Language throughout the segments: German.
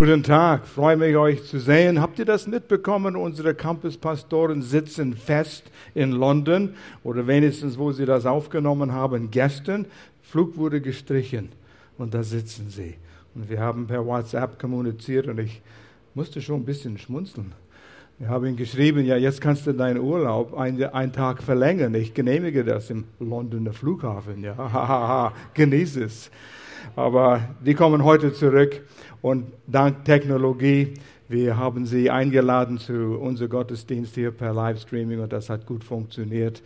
Guten Tag, freue mich euch zu sehen. Habt ihr das mitbekommen? Unsere Campuspastoren sitzen fest in London oder wenigstens, wo sie das aufgenommen haben, gestern. Flug wurde gestrichen und da sitzen sie. Und wir haben per WhatsApp kommuniziert und ich musste schon ein bisschen schmunzeln. Wir haben ihn geschrieben, ja, jetzt kannst du deinen Urlaub einen, Tag verlängern. Ich genehmige das im Londoner Flughafen. Ja, hahaha, genieß es. Aber die kommen heute zurück und dank Technologie, wir haben sie eingeladen zu unserem Gottesdienst hier per Livestreaming und das hat gut funktioniert.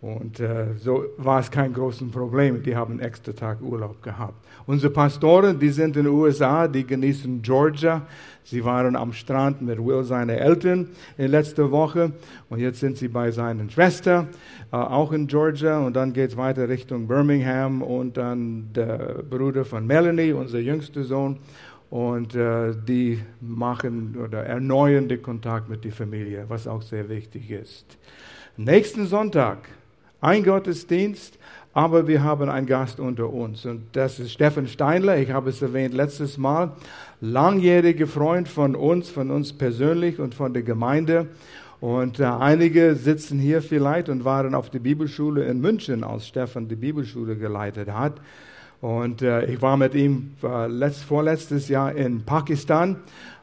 Und äh, so war es kein großes Problem. Die haben einen extra Tag Urlaub gehabt. Unsere Pastoren, die sind in den USA, die genießen Georgia. Sie waren am Strand mit Will, seine Eltern, in letzter Woche. Und jetzt sind sie bei seiner Schwester, äh, auch in Georgia. Und dann geht es weiter Richtung Birmingham und dann der Bruder von Melanie, unser jüngster Sohn. Und äh, die machen oder erneuern den Kontakt mit der Familie, was auch sehr wichtig ist. Nächsten Sonntag ein Gottesdienst, aber wir haben einen Gast unter uns. Und das ist Steffen Steinler. Ich habe es erwähnt letztes Mal. Langjähriger Freund von uns, von uns persönlich und von der Gemeinde. Und äh, einige sitzen hier vielleicht und waren auf der Bibelschule in München, als Stefan die Bibelschule geleitet hat. Und äh, ich war mit ihm äh, letzt, vorletztes Jahr in Pakistan,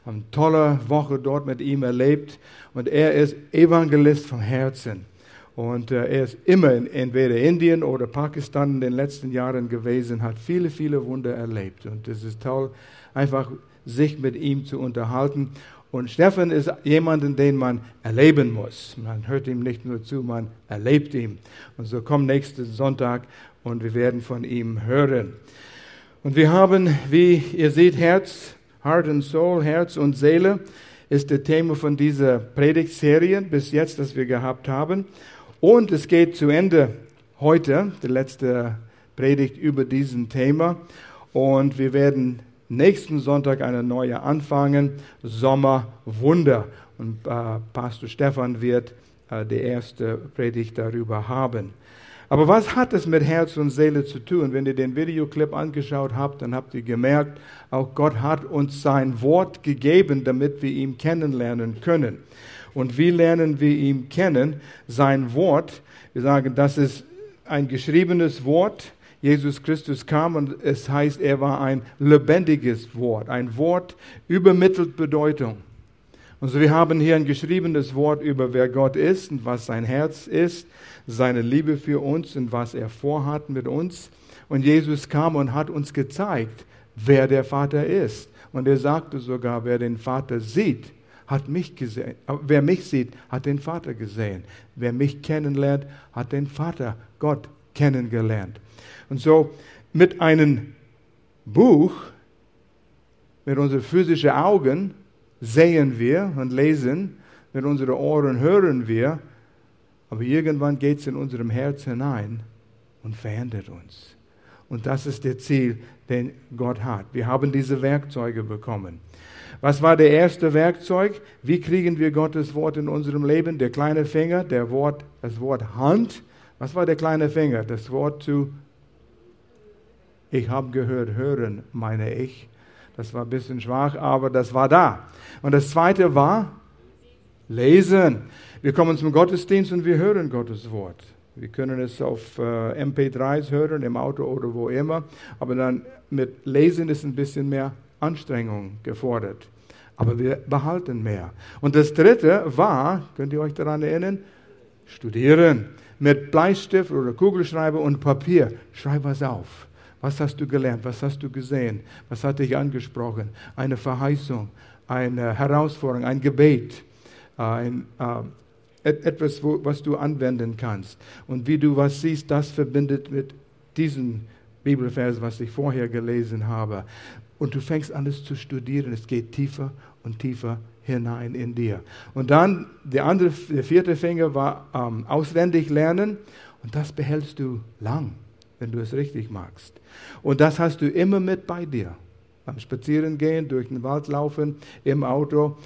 eine tolle Woche dort mit ihm erlebt. Und er ist Evangelist vom Herzen. Und äh, er ist immer in entweder Indien oder Pakistan in den letzten Jahren gewesen, hat viele, viele Wunder erlebt. Und es ist toll, einfach sich mit ihm zu unterhalten. Und Stefan ist jemanden, den man erleben muss. Man hört ihm nicht nur zu, man erlebt ihn. Und so kommt nächsten Sonntag und wir werden von ihm hören. Und wir haben, wie ihr seht, Herz, Heart and Soul, Herz und Seele ist das Thema von dieser Predigtserie bis jetzt, das wir gehabt haben. Und es geht zu Ende heute, die letzte Predigt über diesen Thema. Und wir werden nächsten Sonntag eine neue anfangen, Sommerwunder. Und äh, Pastor Stefan wird äh, die erste Predigt darüber haben. Aber was hat es mit Herz und Seele zu tun? Wenn ihr den Videoclip angeschaut habt, dann habt ihr gemerkt, auch Gott hat uns sein Wort gegeben, damit wir ihn kennenlernen können. Und wie lernen wir ihn kennen? Sein Wort. Wir sagen, das ist ein geschriebenes Wort. Jesus Christus kam und es heißt, er war ein lebendiges Wort. Ein Wort übermittelt Bedeutung. Und so wir haben hier ein geschriebenes Wort über wer Gott ist und was sein Herz ist, seine Liebe für uns und was er vorhat mit uns. Und Jesus kam und hat uns gezeigt, wer der Vater ist. Und er sagte sogar, wer den Vater sieht, hat mich gesehen. Wer mich sieht, hat den Vater gesehen. Wer mich kennenlernt, hat den Vater, Gott, kennengelernt. Und so mit einem Buch, mit unseren physischen Augen sehen wir und lesen, mit unseren Ohren hören wir, aber irgendwann geht es in unserem Herz hinein und verändert uns. Und das ist der Ziel, den Gott hat. Wir haben diese Werkzeuge bekommen. Was war der erste Werkzeug? Wie kriegen wir Gottes Wort in unserem Leben? Der kleine Finger, der Wort, das Wort Hand. Was war der kleine Finger? Das Wort zu ich habe gehört, hören, meine ich. Das war ein bisschen schwach, aber das war da. Und das zweite war lesen. Wir kommen zum Gottesdienst und wir hören Gottes Wort. Wir können es auf äh, MP3s hören, im Auto oder wo immer. Aber dann mit Lesen ist ein bisschen mehr Anstrengung gefordert. Aber wir behalten mehr. Und das dritte war, könnt ihr euch daran erinnern? Studieren. Mit Bleistift oder Kugelschreiber und Papier. Schreib was auf. Was hast du gelernt? Was hast du gesehen? Was hat dich angesprochen? Eine Verheißung, eine Herausforderung, ein Gebet, ein, äh, etwas, wo, was du anwenden kannst. Und wie du was siehst, das verbindet mit diesem Bibelvers, was ich vorher gelesen habe. Und du fängst an, es zu studieren. Es geht tiefer und tiefer hinein in dir. Und dann der andere, der vierte Finger war ähm, auswendig lernen. Und das behältst du lang, wenn du es richtig magst. Und das hast du immer mit bei dir. Beim Spazierengehen, durch den Wald laufen, im Auto.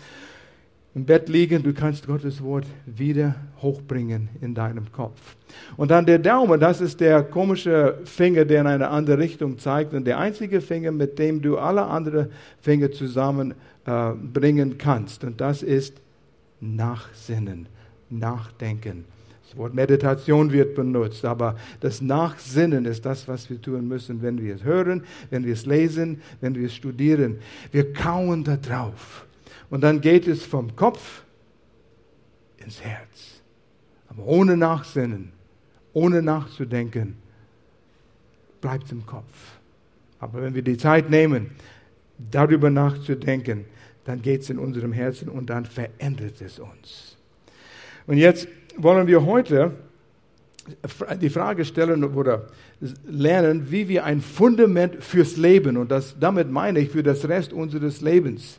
im Bett liegen, du kannst Gottes Wort wieder hochbringen in deinem Kopf. Und dann der Daumen, das ist der komische Finger, der in eine andere Richtung zeigt und der einzige Finger, mit dem du alle anderen Finger zusammenbringen äh, kannst. Und das ist Nachsinnen, Nachdenken. Das Wort Meditation wird benutzt, aber das Nachsinnen ist das, was wir tun müssen, wenn wir es hören, wenn wir es lesen, wenn wir es studieren. Wir kauen da drauf. Und dann geht es vom Kopf ins Herz. Aber ohne Nachsinnen, ohne nachzudenken, bleibt es im Kopf. Aber wenn wir die Zeit nehmen, darüber nachzudenken, dann geht es in unserem Herzen und dann verändert es uns. Und jetzt wollen wir heute die Frage stellen oder lernen, wie wir ein Fundament fürs Leben, und das, damit meine ich für das Rest unseres Lebens,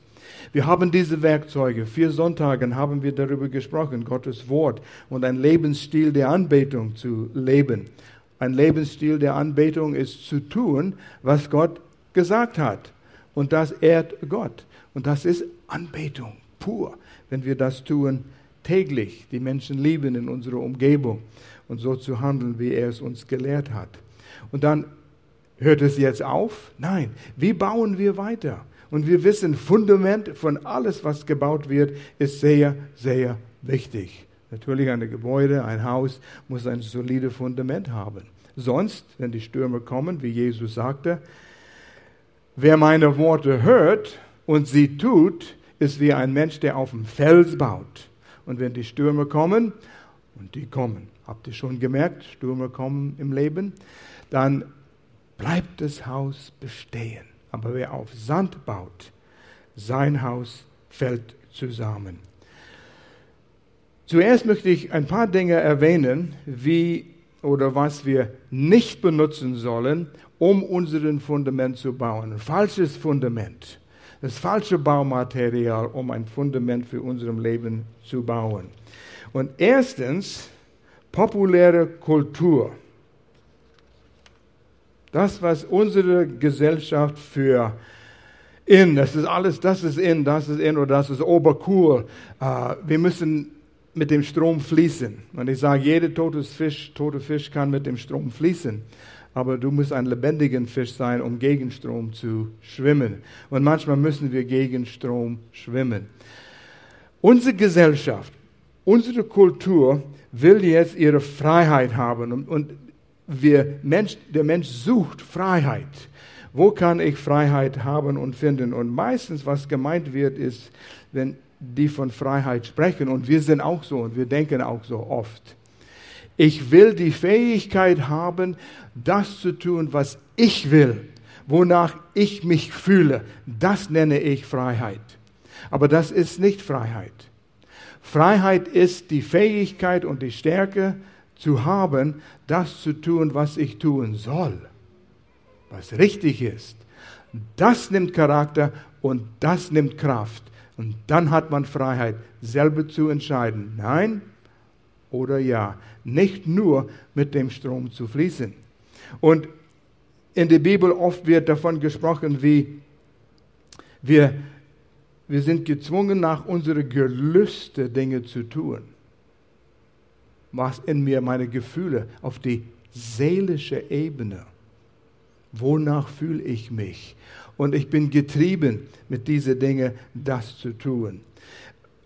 wir haben diese Werkzeuge. Vier Sonntagen haben wir darüber gesprochen, Gottes Wort und ein Lebensstil der Anbetung zu leben. Ein Lebensstil der Anbetung ist zu tun, was Gott gesagt hat. Und das ehrt Gott. Und das ist Anbetung pur, wenn wir das tun täglich, die Menschen lieben in unserer Umgebung und so zu handeln, wie er es uns gelehrt hat. Und dann hört es jetzt auf? Nein, wie bauen wir weiter? Und wir wissen, Fundament von alles, was gebaut wird, ist sehr, sehr wichtig. Natürlich ein Gebäude, ein Haus muss ein solides Fundament haben. Sonst, wenn die Stürme kommen, wie Jesus sagte, wer meine Worte hört und sie tut, ist wie ein Mensch, der auf dem Fels baut. Und wenn die Stürme kommen, und die kommen, habt ihr schon gemerkt, Stürme kommen im Leben, dann bleibt das Haus bestehen. Aber wer auf Sand baut, sein Haus fällt zusammen. Zuerst möchte ich ein paar Dinge erwähnen, wie oder was wir nicht benutzen sollen, um unseren Fundament zu bauen. Ein falsches Fundament. Das falsche Baumaterial, um ein Fundament für unser Leben zu bauen. Und erstens, populäre Kultur. Das, was unsere Gesellschaft für in, das ist alles, das ist in, das ist in oder das ist obercool. Uh, wir müssen mit dem Strom fließen. Und ich sage, jeder tote Fisch, tote Fisch kann mit dem Strom fließen. Aber du musst ein lebendiger Fisch sein, um gegen Strom zu schwimmen. Und manchmal müssen wir gegen Strom schwimmen. Unsere Gesellschaft, unsere Kultur will jetzt ihre Freiheit haben. Und, und Mensch, der Mensch sucht Freiheit. Wo kann ich Freiheit haben und finden? Und meistens, was gemeint wird, ist, wenn die von Freiheit sprechen, und wir sind auch so und wir denken auch so oft. Ich will die Fähigkeit haben, das zu tun, was ich will, wonach ich mich fühle. Das nenne ich Freiheit. Aber das ist nicht Freiheit. Freiheit ist die Fähigkeit und die Stärke zu haben, das zu tun, was ich tun soll, was richtig ist. Das nimmt Charakter und das nimmt Kraft. Und dann hat man Freiheit, selber zu entscheiden, nein oder ja. Nicht nur mit dem Strom zu fließen. Und in der Bibel oft wird davon gesprochen, wie wir, wir sind gezwungen, nach unseren Gelüste Dinge zu tun was in mir meine Gefühle auf die seelische Ebene. Wonach fühle ich mich? Und ich bin getrieben, mit diesen Dingen das zu tun.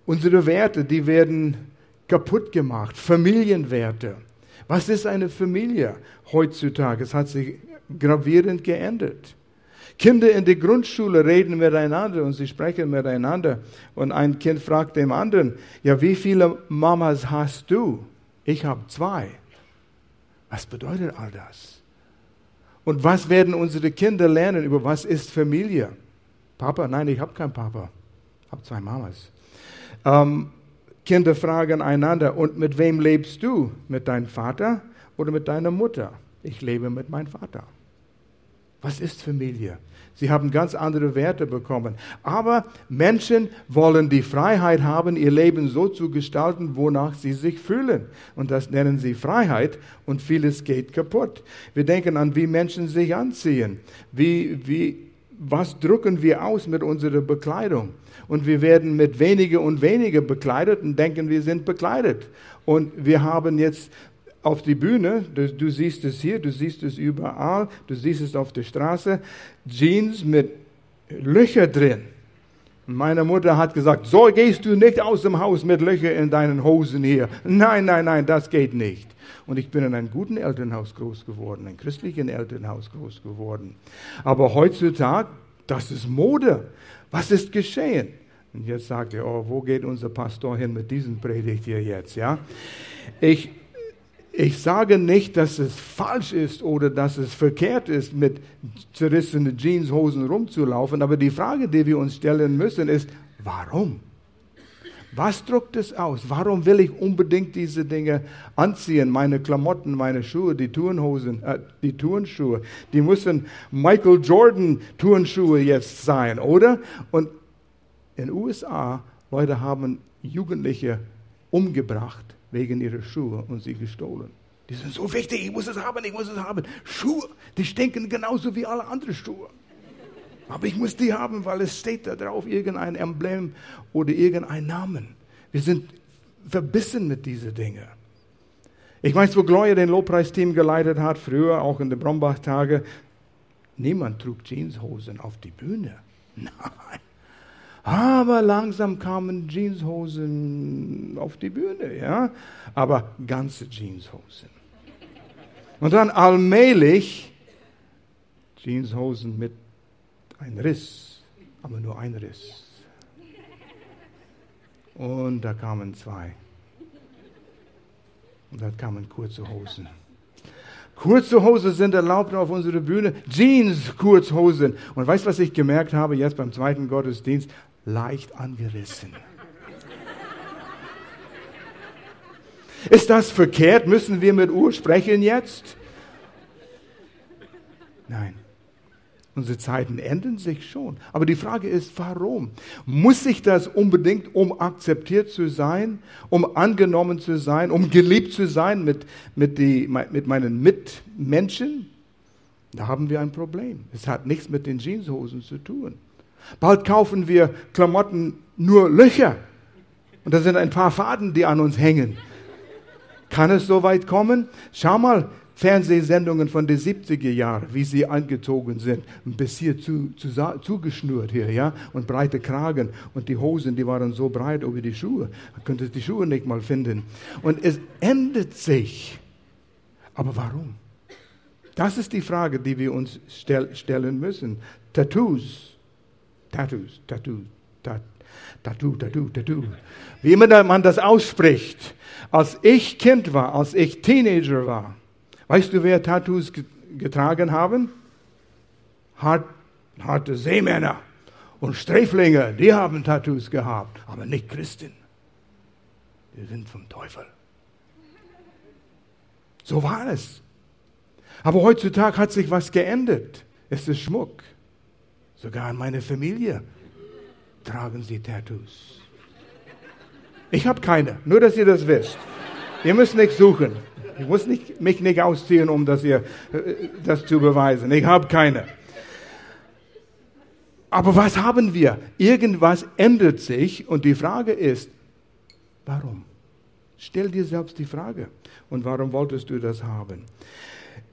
Unsere Werte, die werden kaputt gemacht. Familienwerte. Was ist eine Familie heutzutage? Es hat sich gravierend geändert. Kinder in der Grundschule reden miteinander und sie sprechen miteinander. Und ein Kind fragt dem anderen, ja, wie viele Mamas hast du? Ich habe zwei. Was bedeutet all das? Und was werden unsere Kinder lernen über was ist Familie? Papa? Nein, ich habe keinen Papa. Ich habe zwei Mamas. Ähm, Kinder fragen einander, und mit wem lebst du? Mit deinem Vater oder mit deiner Mutter? Ich lebe mit meinem Vater. Was ist Familie? Sie haben ganz andere Werte bekommen. Aber Menschen wollen die Freiheit haben, ihr Leben so zu gestalten, wonach sie sich fühlen. Und das nennen sie Freiheit und vieles geht kaputt. Wir denken an, wie Menschen sich anziehen, wie, wie was drücken wir aus mit unserer Bekleidung? Und wir werden mit weniger und weniger bekleidet und denken, wir sind bekleidet. Und wir haben jetzt auf die Bühne, du, du, siehst es hier, du siehst es überall, du siehst es auf der Straße, Jeans mit Löcher drin. Meine Mutter hat gesagt, so gehst du nicht aus dem Haus mit Löcher in deinen Hosen hier. Nein, nein, nein, das geht nicht. Und ich bin in einem guten Elternhaus groß geworden, einem christlichen Elternhaus groß geworden. Aber heutzutage, das ist Mode. Was ist geschehen? Und jetzt sagt ihr, oh, wo geht unser Pastor hin mit diesem Predigt hier jetzt, ja? Ich, ich sage nicht, dass es falsch ist oder dass es verkehrt ist, mit zerrissenen Jeanshosen rumzulaufen, aber die Frage, die wir uns stellen müssen, ist, warum? Was druckt es aus? Warum will ich unbedingt diese Dinge anziehen? Meine Klamotten, meine Schuhe, die Turnhosen, äh, die Turnschuhe, die müssen Michael Jordan Turnschuhe jetzt sein, oder? Und in den USA, Leute haben Jugendliche umgebracht wegen ihrer Schuhe und sie gestohlen. Die sind so wichtig, ich muss es haben, ich muss es haben. Schuhe, die stinken genauso wie alle anderen Schuhe. Aber ich muss die haben, weil es steht da drauf irgendein Emblem oder irgendein Namen. Wir sind verbissen mit diesen Dingen. Ich weiß, wo Gloria den Lobpreisteam geleitet hat, früher auch in den Brombach-Tage, niemand trug Jeanshosen auf die Bühne. Nein. Aber langsam kamen Jeanshosen auf die Bühne, ja. Aber ganze Jeanshosen. Und dann allmählich Jeanshosen mit ein Riss, aber nur ein Riss. Und da kamen zwei. Und dann kamen kurze Hosen. Kurze Hosen sind erlaubt auf unserer Bühne. Jeans, Kurzhosen. Und weißt du, was ich gemerkt habe jetzt beim zweiten Gottesdienst? Leicht angerissen. Ist das verkehrt? Müssen wir mit Uhr sprechen jetzt? Nein. Unsere Zeiten ändern sich schon. Aber die Frage ist, warum? Muss ich das unbedingt, um akzeptiert zu sein, um angenommen zu sein, um geliebt zu sein mit, mit, die, mit meinen Mitmenschen? Da haben wir ein Problem. Es hat nichts mit den Jeanshosen zu tun. Bald kaufen wir Klamotten nur Löcher. Und da sind ein paar Faden, die an uns hängen. Kann es so weit kommen? Schau mal, Fernsehsendungen von den 70er Jahren, wie sie angezogen sind, bis hier zu, zu, zugeschnürt hier, ja, und breite Kragen und die Hosen, die waren so breit über die Schuhe, man könnte die Schuhe nicht mal finden. Und es ändert sich. Aber warum? Das ist die Frage, die wir uns stell, stellen müssen. Tattoos, Tattoos, Tattoos, Tattoo, Tattoo, Tattoo. Wie immer man das ausspricht. Als ich Kind war, als ich Teenager war, Weißt du, wer Tattoos getragen haben? Hart, harte Seemänner und Sträflinge, die haben Tattoos gehabt, aber nicht Christen. Die sind vom Teufel. So war es. Aber heutzutage hat sich was geändert. Es ist Schmuck. Sogar in meiner Familie tragen sie Tattoos. Ich habe keine, nur dass ihr das wisst. Ihr müsst nicht suchen. Ich muss nicht, mich nicht ausziehen, um das, hier, äh, das zu beweisen. Ich habe keine. Aber was haben wir? Irgendwas ändert sich und die Frage ist, warum? Stell dir selbst die Frage. Und warum wolltest du das haben?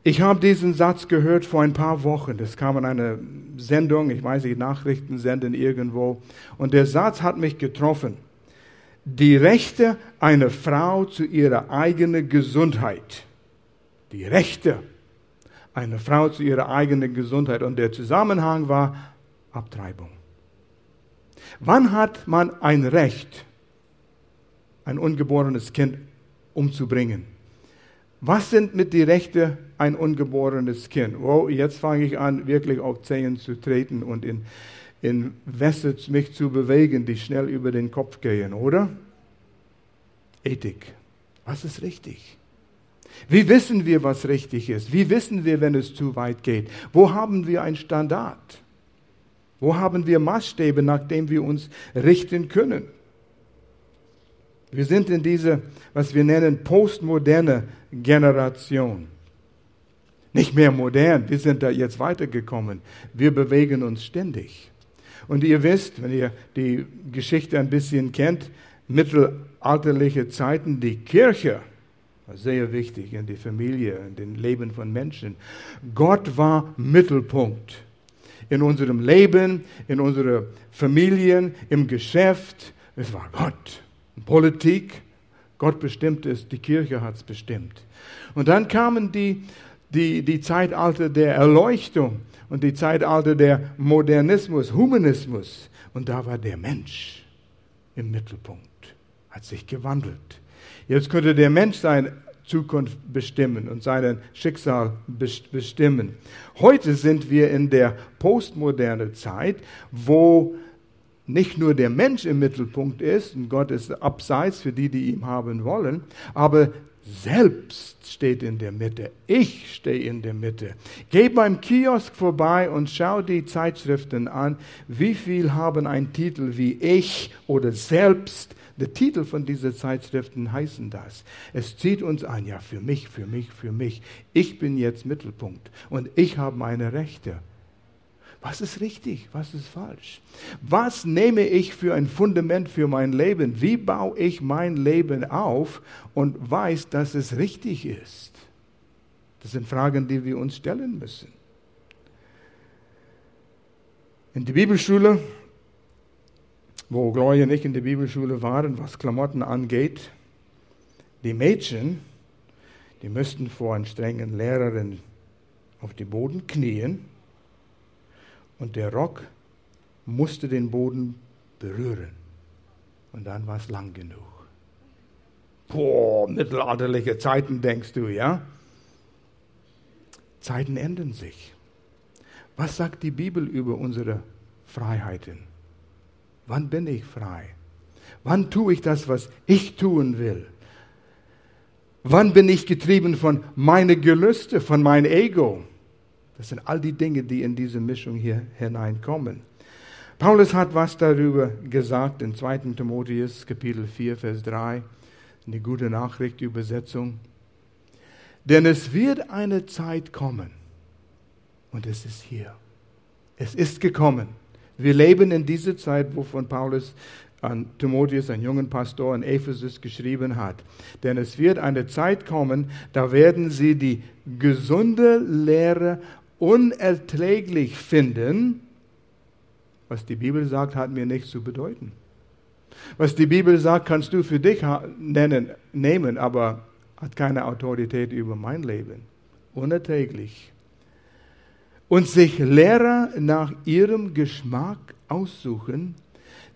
Ich habe diesen Satz gehört vor ein paar Wochen. Das kam in einer Sendung, ich weiß nicht, Nachrichten senden irgendwo. Und der Satz hat mich getroffen die Rechte einer Frau zu ihrer eigenen Gesundheit. Die Rechte einer Frau zu ihrer eigenen Gesundheit. Und der Zusammenhang war Abtreibung. Wann hat man ein Recht, ein ungeborenes Kind umzubringen? Was sind mit den Rechten ein ungeborenes Kind? Oh, jetzt fange ich an, wirklich auf Zehen zu treten und in in Wässer mich zu bewegen, die schnell über den Kopf gehen, oder? Ethik. Was ist richtig? Wie wissen wir, was richtig ist? Wie wissen wir, wenn es zu weit geht? Wo haben wir einen Standard? Wo haben wir Maßstäbe, nach denen wir uns richten können? Wir sind in dieser, was wir nennen, postmoderne Generation. Nicht mehr modern, wir sind da jetzt weitergekommen. Wir bewegen uns ständig. Und ihr wisst, wenn ihr die Geschichte ein bisschen kennt, mittelalterliche Zeiten, die Kirche, sehr wichtig in die Familie, in den Leben von Menschen. Gott war Mittelpunkt in unserem Leben, in unserer Familien, im Geschäft. Es war Gott. Politik, Gott bestimmt es, die Kirche hat es bestimmt. Und dann kamen die, die, die Zeitalter der Erleuchtung und die Zeitalter der Modernismus, Humanismus. Und da war der Mensch im Mittelpunkt, hat sich gewandelt. Jetzt könnte der Mensch seine Zukunft bestimmen und sein Schicksal bestimmen. Heute sind wir in der postmodernen Zeit, wo nicht nur der Mensch im Mittelpunkt ist und Gott ist abseits für die, die ihn haben wollen, aber selbst steht in der Mitte. Ich stehe in der Mitte. Geh beim Kiosk vorbei und schau die Zeitschriften an. Wie viel haben einen Titel wie ich oder selbst? Der Titel von diesen Zeitschriften heißen das. Es zieht uns an, ja, für mich, für mich, für mich. Ich bin jetzt Mittelpunkt und ich habe meine Rechte. Was ist richtig? Was ist falsch? Was nehme ich für ein Fundament für mein Leben? Wie baue ich mein Leben auf und weiß, dass es richtig ist? Das sind Fragen, die wir uns stellen müssen. In der Bibelschule, wo Gloria nicht in der Bibelschule waren, was Klamotten angeht, die Mädchen, die müssten vor einer strengen Lehrerin auf den Boden knien und der Rock musste den Boden berühren. Und dann war es lang genug. Boah, mittelalterliche Zeiten denkst du, ja? Zeiten ändern sich. Was sagt die Bibel über unsere Freiheiten? Wann bin ich frei? Wann tue ich das, was ich tun will? Wann bin ich getrieben von meinen Gelüste, von meinem Ego? Das sind all die Dinge, die in diese Mischung hier hineinkommen. Paulus hat was darüber gesagt in 2. Timotheus Kapitel 4, Vers 3, eine gute Nachricht, Übersetzung. Denn es wird eine Zeit kommen, und es ist hier. Es ist gekommen. Wir leben in dieser Zeit, wovon Paulus an Timotheus, einen jungen Pastor in Ephesus, geschrieben hat. Denn es wird eine Zeit kommen, da werden sie die gesunde Lehre unerträglich finden, was die Bibel sagt, hat mir nichts zu bedeuten. Was die Bibel sagt, kannst du für dich nennen, nehmen, aber hat keine Autorität über mein Leben. Unerträglich. Und sich Lehrer nach ihrem Geschmack aussuchen,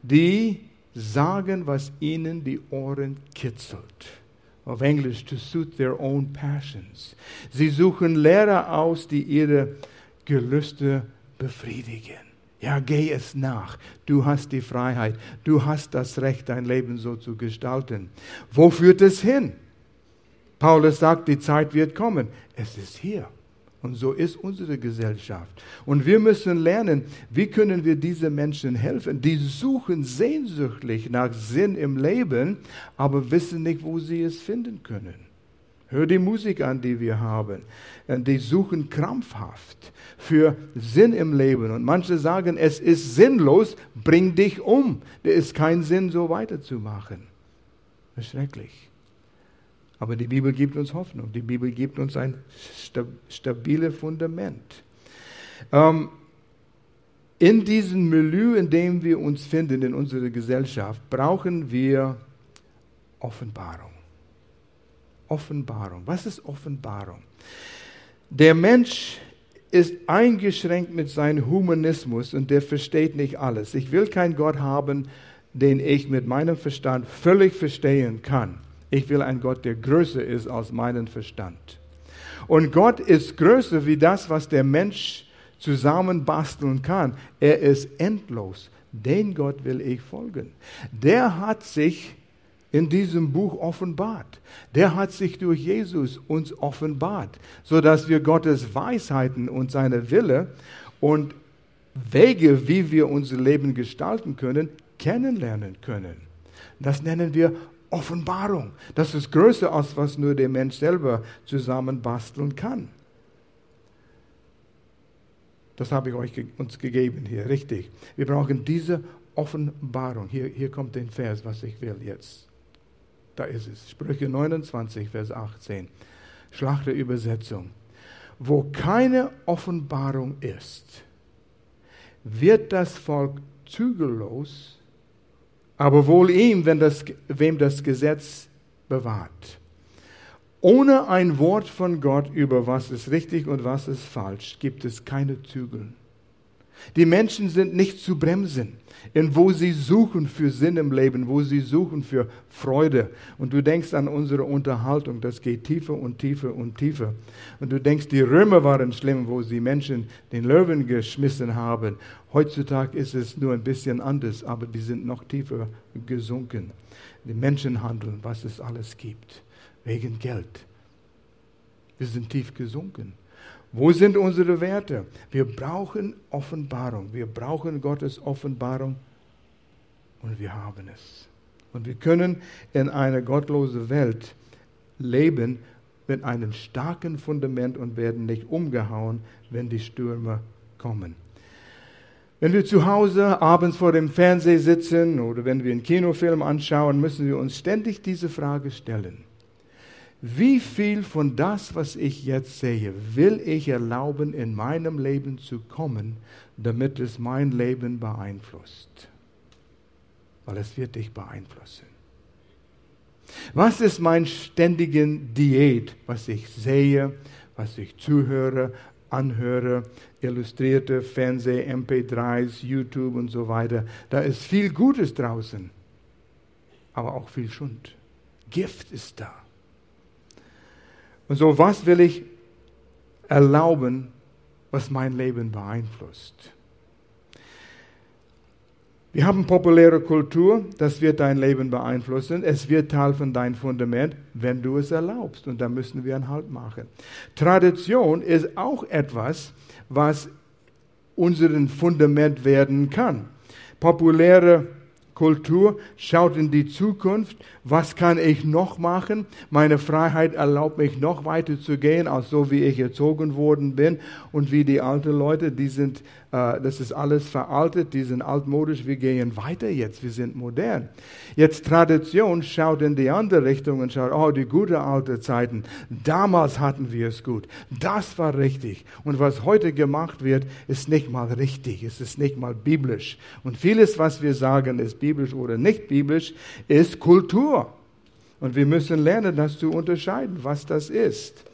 die sagen, was ihnen die Ohren kitzelt auf Englisch, to suit their own passions. Sie suchen Lehrer aus, die ihre Gelüste befriedigen. Ja, geh es nach. Du hast die Freiheit. Du hast das Recht, dein Leben so zu gestalten. Wo führt es hin? Paulus sagt, die Zeit wird kommen. Es ist hier. Und so ist unsere Gesellschaft. Und wir müssen lernen, wie können wir diesen Menschen helfen? Die suchen sehnsüchtig nach Sinn im Leben, aber wissen nicht, wo sie es finden können. Hör die Musik an, die wir haben. Die suchen krampfhaft für Sinn im Leben. Und manche sagen, es ist sinnlos, bring dich um. Der ist kein Sinn, so weiterzumachen. Das ist schrecklich. Aber die Bibel gibt uns Hoffnung. Die Bibel gibt uns ein stabiles Fundament. Ähm, in diesem Milieu, in dem wir uns finden, in unserer Gesellschaft, brauchen wir Offenbarung. Offenbarung. Was ist Offenbarung? Der Mensch ist eingeschränkt mit seinem Humanismus und der versteht nicht alles. Ich will keinen Gott haben, den ich mit meinem Verstand völlig verstehen kann. Ich will einen Gott, der größer ist als meinen Verstand. Und Gott ist größer wie das, was der Mensch zusammenbasteln kann. Er ist endlos. Den Gott will ich folgen. Der hat sich in diesem Buch offenbart. Der hat sich durch Jesus uns offenbart, sodass wir Gottes Weisheiten und seine Wille und Wege, wie wir unser Leben gestalten können, kennenlernen können. Das nennen wir Offenbarung. Das ist größer als was nur der Mensch selber zusammenbasteln kann. Das habe ich euch uns gegeben hier, richtig. Wir brauchen diese Offenbarung. Hier, hier kommt der Vers, was ich will jetzt. Da ist es. Sprüche 29, Vers 18. Schlachterübersetzung. Wo keine Offenbarung ist, wird das Volk zügellos, aber wohl ihm, wenn das, wem das Gesetz bewahrt. Ohne ein Wort von Gott über was ist richtig und was ist falsch, gibt es keine Zügel. Die Menschen sind nicht zu bremsen, in wo sie suchen für Sinn im Leben, wo sie suchen für Freude. Und du denkst an unsere Unterhaltung, das geht tiefer und tiefer und tiefer. Und du denkst, die Römer waren schlimm, wo sie Menschen den Löwen geschmissen haben. Heutzutage ist es nur ein bisschen anders, aber die sind noch tiefer gesunken. Die Menschen handeln, was es alles gibt wegen Geld. Wir sind tief gesunken. Wo sind unsere Werte? Wir brauchen Offenbarung. Wir brauchen Gottes Offenbarung und wir haben es. Und wir können in einer gottlosen Welt leben mit einem starken Fundament und werden nicht umgehauen, wenn die Stürme kommen. Wenn wir zu Hause abends vor dem Fernseher sitzen oder wenn wir einen Kinofilm anschauen, müssen wir uns ständig diese Frage stellen wie viel von das, was ich jetzt sehe, will ich erlauben, in meinem Leben zu kommen, damit es mein Leben beeinflusst? Weil es wird dich beeinflussen. Was ist mein ständiger Diät, was ich sehe, was ich zuhöre, anhöre, illustrierte Fernseh, MP3s, YouTube und so weiter? Da ist viel Gutes draußen, aber auch viel Schund. Gift ist da. Und so, was will ich erlauben, was mein Leben beeinflusst? Wir haben populäre Kultur, das wird dein Leben beeinflussen. Es wird Teil von deinem Fundament, wenn du es erlaubst. Und da müssen wir einen Halt machen. Tradition ist auch etwas, was unseren Fundament werden kann. Populäre Kultur schaut in die Zukunft. Was kann ich noch machen? Meine Freiheit erlaubt mich noch weiter zu gehen, als so wie ich erzogen worden bin und wie die alten Leute, die sind, das ist alles veraltet, die sind altmodisch. Wir gehen weiter jetzt, wir sind modern. Jetzt Tradition schaut in die andere Richtung und schaut, oh, die gute alte Zeiten. Damals hatten wir es gut. Das war richtig. Und was heute gemacht wird, ist nicht mal richtig. Es ist nicht mal biblisch. Und vieles, was wir sagen, ist biblisch oder nicht biblisch, ist Kultur. Und wir müssen lernen, das zu unterscheiden, was das ist.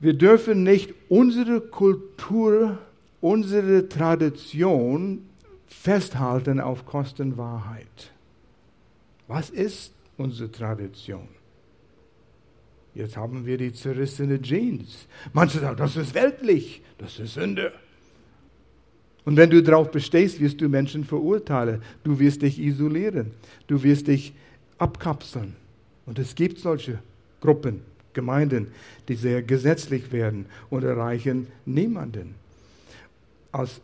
Wir dürfen nicht unsere Kultur, unsere Tradition festhalten auf Kosten Wahrheit. Was ist unsere Tradition? Jetzt haben wir die zerrissene Jeans. Manche sagen, das ist weltlich, das ist Sünde. Und wenn du darauf bestehst, wirst du Menschen verurteilen. Du wirst dich isolieren. Du wirst dich abkapseln. Und es gibt solche Gruppen, Gemeinden, die sehr gesetzlich werden und erreichen niemanden. Als,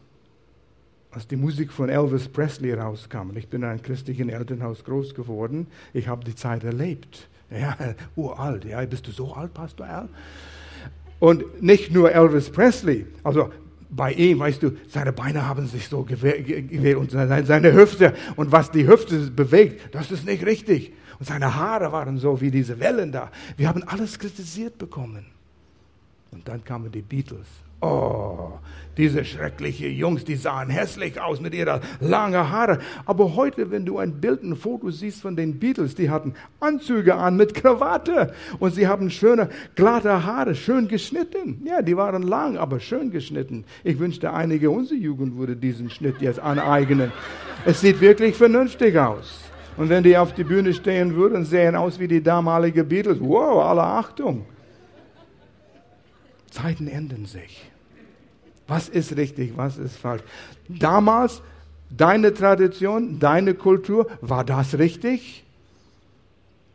als die Musik von Elvis Presley rauskam, ich bin in einem christlichen Elternhaus groß geworden, ich habe die Zeit erlebt. Ja, uralt, ja, bist du so alt, Pastor Al? Und nicht nur Elvis Presley, also bei ihm, weißt du, seine Beine haben sich so gewählt und seine Hüfte und was die Hüfte bewegt, das ist nicht richtig. Und seine Haare waren so wie diese Wellen da. Wir haben alles kritisiert bekommen. Und dann kamen die Beatles. Oh, diese schrecklichen Jungs, die sahen hässlich aus mit ihrer langen Haare. Aber heute, wenn du ein Bild, ein Foto siehst von den Beatles, die hatten Anzüge an mit Krawatte und sie haben schöne, glatte Haare, schön geschnitten. Ja, die waren lang, aber schön geschnitten. Ich wünschte, einige unserer Jugend würde diesen Schnitt jetzt aneignen. Es sieht wirklich vernünftig aus. Und wenn die auf die Bühne stehen würden, sehen aus wie die damalige Beatles. Wow, alle Achtung. Zeiten ändern sich. Was ist richtig, was ist falsch? Damals, deine Tradition, deine Kultur, war das richtig?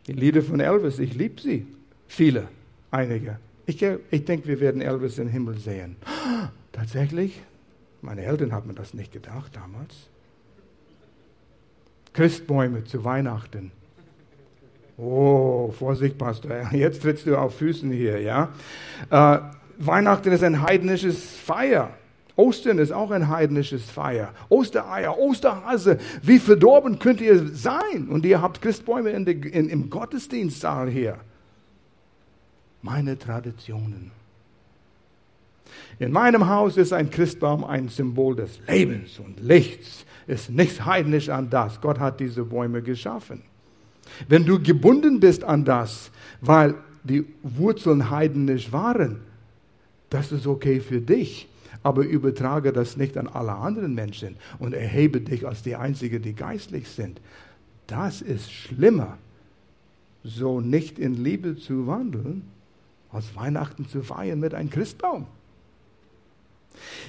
Die Lieder von Elvis, ich liebe sie. Viele, einige. Ich, ich denke, wir werden Elvis im Himmel sehen. Tatsächlich? Meine Eltern haben das nicht gedacht damals. Christbäume zu Weihnachten. Oh, Vorsicht, Pastor, jetzt trittst du auf Füßen hier, ja. Äh, Weihnachten ist ein heidnisches Feier. Ostern ist auch ein heidnisches Feier. Ostereier, Osterhase. Wie verdorben könnt ihr sein? Und ihr habt Christbäume in de, in, im Gottesdienstsaal hier. Meine Traditionen. In meinem Haus ist ein Christbaum ein Symbol des Lebens und Lichts. Ist nichts heidnisch an das. Gott hat diese Bäume geschaffen. Wenn du gebunden bist an das, weil die Wurzeln heidnisch waren, das ist okay für dich. Aber übertrage das nicht an alle anderen Menschen und erhebe dich als die Einzige, die geistlich sind. Das ist schlimmer, so nicht in Liebe zu wandeln, als Weihnachten zu feiern mit einem Christbaum.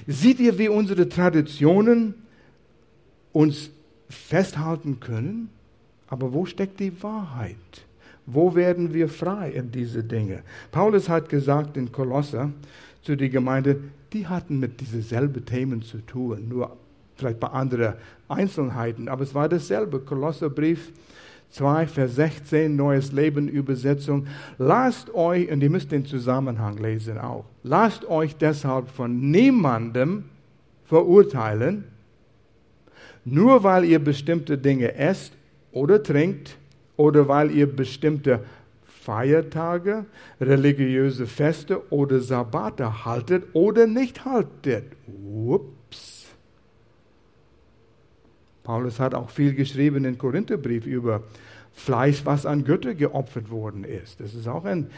Seht ihr, wie unsere Traditionen uns festhalten können? Aber wo steckt die Wahrheit? Wo werden wir frei in diese Dinge? Paulus hat gesagt in Kolosser zu der Gemeinde, die hatten mit dieselben Themen zu tun, nur vielleicht bei anderen Einzelheiten, aber es war dasselbe. Kolosserbrief 2, Vers 16, Neues Leben, Übersetzung. Lasst euch, und ihr müsst den Zusammenhang lesen auch, lasst euch deshalb von niemandem verurteilen, nur weil ihr bestimmte Dinge esst oder trinkt oder weil ihr bestimmte Feiertage, religiöse Feste oder Sabbate haltet oder nicht haltet. Ups. Paulus hat auch viel geschrieben im Korintherbrief über Fleisch, was an Götter geopfert worden ist. Das ist auch ein,